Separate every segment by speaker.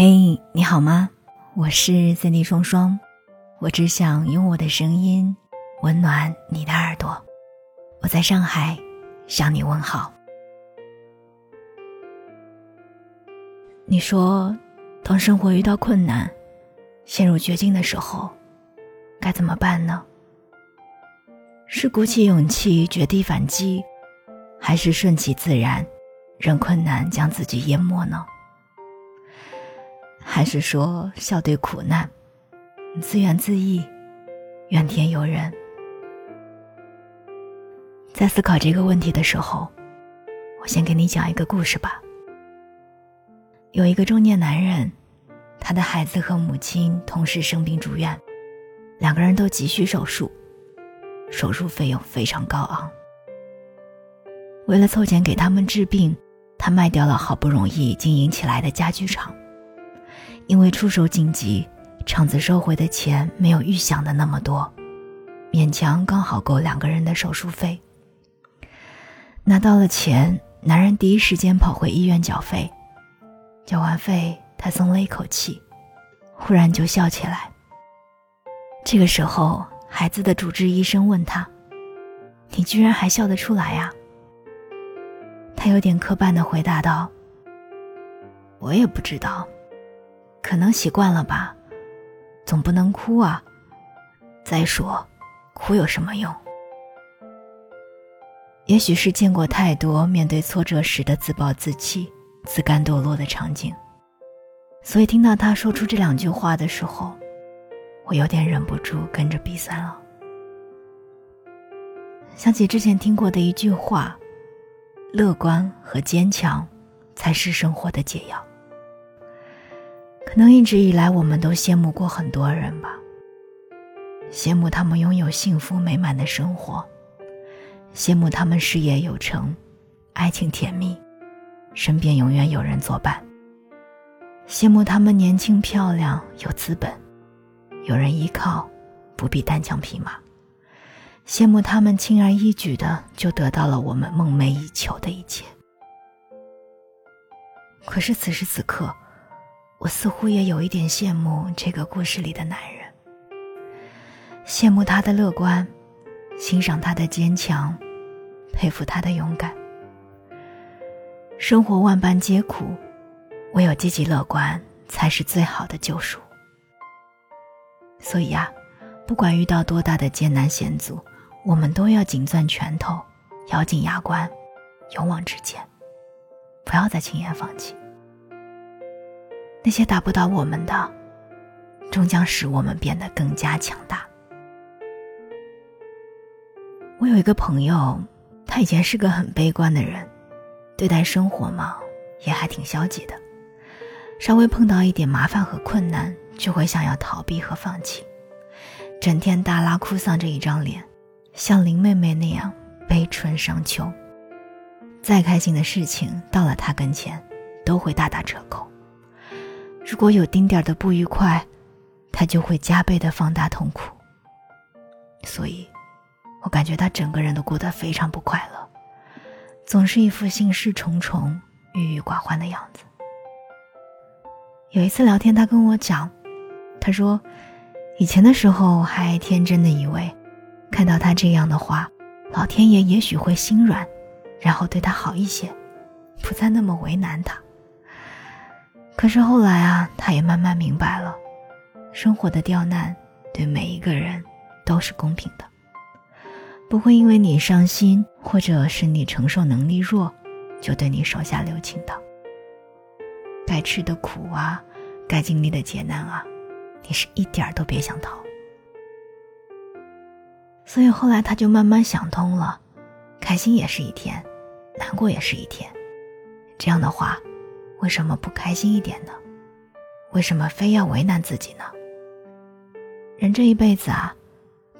Speaker 1: 嘿，你好吗？我是三 D 双双，我只想用我的声音温暖你的耳朵。我在上海向你问好。你说，当生活遇到困难、陷入绝境的时候，该怎么办呢？是鼓起勇气绝地反击，还是顺其自然，任困难将自己淹没呢？还是说笑对苦难，自怨自艾，怨天尤人？在思考这个问题的时候，我先给你讲一个故事吧。有一个中年男人，他的孩子和母亲同时生病住院，两个人都急需手术，手术费用非常高昂。为了凑钱给他们治病，他卖掉了好不容易经营起来的家具厂。因为出手紧急，厂子收回的钱没有预想的那么多，勉强刚好够两个人的手术费。拿到了钱，男人第一时间跑回医院缴费。缴完费，他松了一口气，忽然就笑起来。这个时候，孩子的主治医生问他：“你居然还笑得出来呀？”他有点磕绊的回答道：“我也不知道。”可能习惯了吧，总不能哭啊。再说，哭有什么用？也许是见过太多面对挫折时的自暴自弃、自甘堕落的场景，所以听到他说出这两句话的时候，我有点忍不住跟着鼻酸了。想起之前听过的一句话：“乐观和坚强，才是生活的解药。”可能一直以来，我们都羡慕过很多人吧。羡慕他们拥有幸福美满的生活，羡慕他们事业有成，爱情甜蜜，身边永远有人作伴。羡慕他们年轻漂亮，有资本，有人依靠，不必单枪匹马。羡慕他们轻而易举的就得到了我们梦寐以求的一切。可是此时此刻。我似乎也有一点羡慕这个故事里的男人，羡慕他的乐观，欣赏他的坚强，佩服他的勇敢。生活万般皆苦，唯有积极乐观才是最好的救赎。所以呀，不管遇到多大的艰难险阻，我们都要紧攥拳头，咬紧牙关，勇往直前，不要再轻言放弃。那些打不倒我们的，终将使我们变得更加强大。我有一个朋友，他以前是个很悲观的人，对待生活嘛也还挺消极的，稍微碰到一点麻烦和困难，就会想要逃避和放弃，整天大拉哭丧着一张脸，像林妹妹那样悲春伤秋。再开心的事情到了他跟前，都会大打折扣。如果有丁点儿的不愉快，他就会加倍的放大痛苦。所以，我感觉他整个人都过得非常不快乐，总是一副心事重重、郁郁寡欢的样子。有一次聊天，他跟我讲，他说，以前的时候还天真的以为，看到他这样的话，老天爷也许会心软，然后对他好一些，不再那么为难他。可是后来啊，他也慢慢明白了，生活的刁难对每一个人都是公平的，不会因为你伤心或者是你承受能力弱，就对你手下留情的。该吃的苦啊，该经历的劫难啊，你是一点儿都别想逃。所以后来他就慢慢想通了，开心也是一天，难过也是一天，这样的话。为什么不开心一点呢？为什么非要为难自己呢？人这一辈子啊，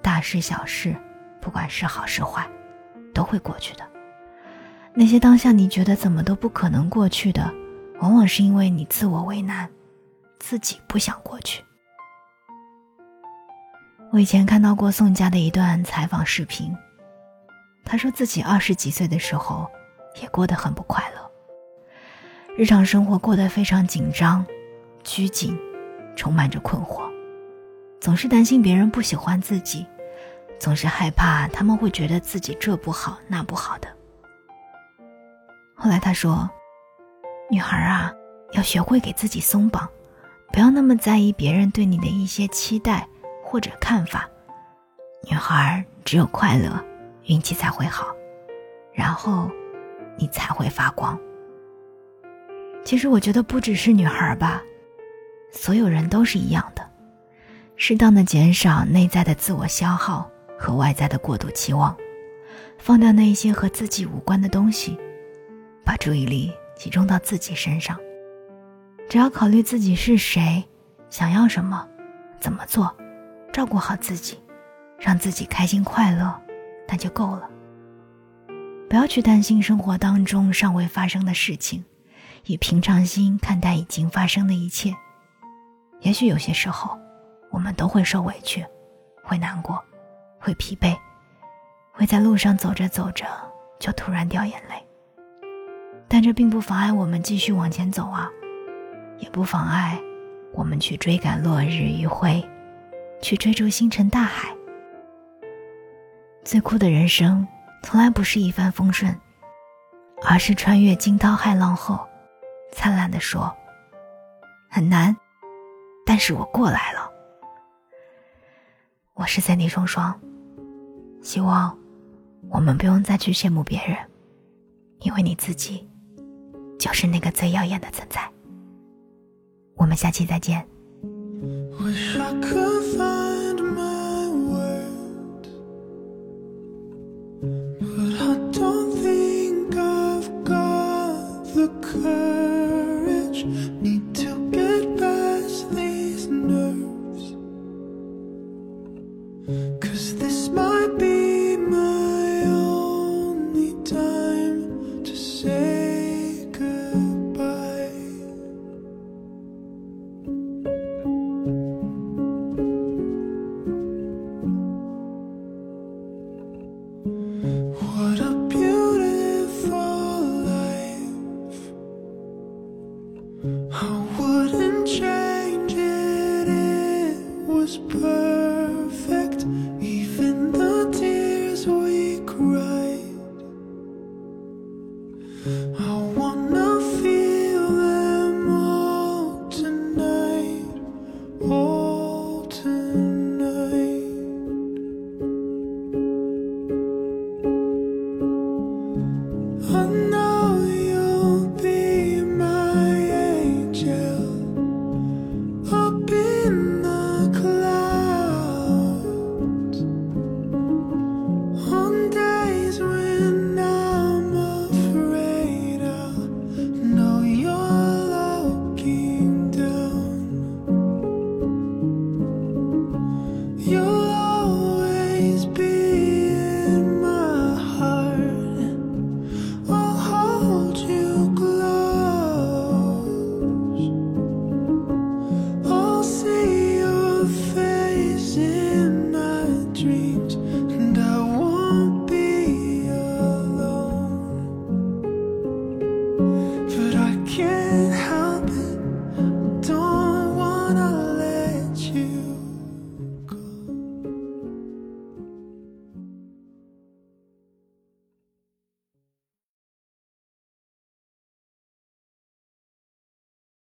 Speaker 1: 大事小事，不管是好是坏，都会过去的。那些当下你觉得怎么都不可能过去的，往往是因为你自我为难，自己不想过去。我以前看到过宋佳的一段采访视频，他说自己二十几岁的时候，也过得很不快乐。日常生活过得非常紧张，拘谨，充满着困惑，总是担心别人不喜欢自己，总是害怕他们会觉得自己这不好那不好的。后来他说：“女孩啊，要学会给自己松绑，不要那么在意别人对你的一些期待或者看法。女孩只有快乐，运气才会好，然后你才会发光。”其实我觉得不只是女孩吧，所有人都是一样的。适当的减少内在的自我消耗和外在的过度期望，放掉那些和自己无关的东西，把注意力集中到自己身上。只要考虑自己是谁，想要什么，怎么做，照顾好自己，让自己开心快乐，那就够了。不要去担心生活当中尚未发生的事情。以平常心看待已经发生的一切，也许有些时候，我们都会受委屈，会难过，会疲惫，会在路上走着走着就突然掉眼泪。但这并不妨碍我们继续往前走啊，也不妨碍我们去追赶落日余晖，去追逐星辰大海。最酷的人生，从来不是一帆风顺，而是穿越惊涛骇浪后。灿烂的说：“很难，但是我过来了。”我是三 D 双双，希望我们不用再去羡慕别人，因为你自己就是那个最耀眼的存在。我们下期再见。
Speaker 2: was perfect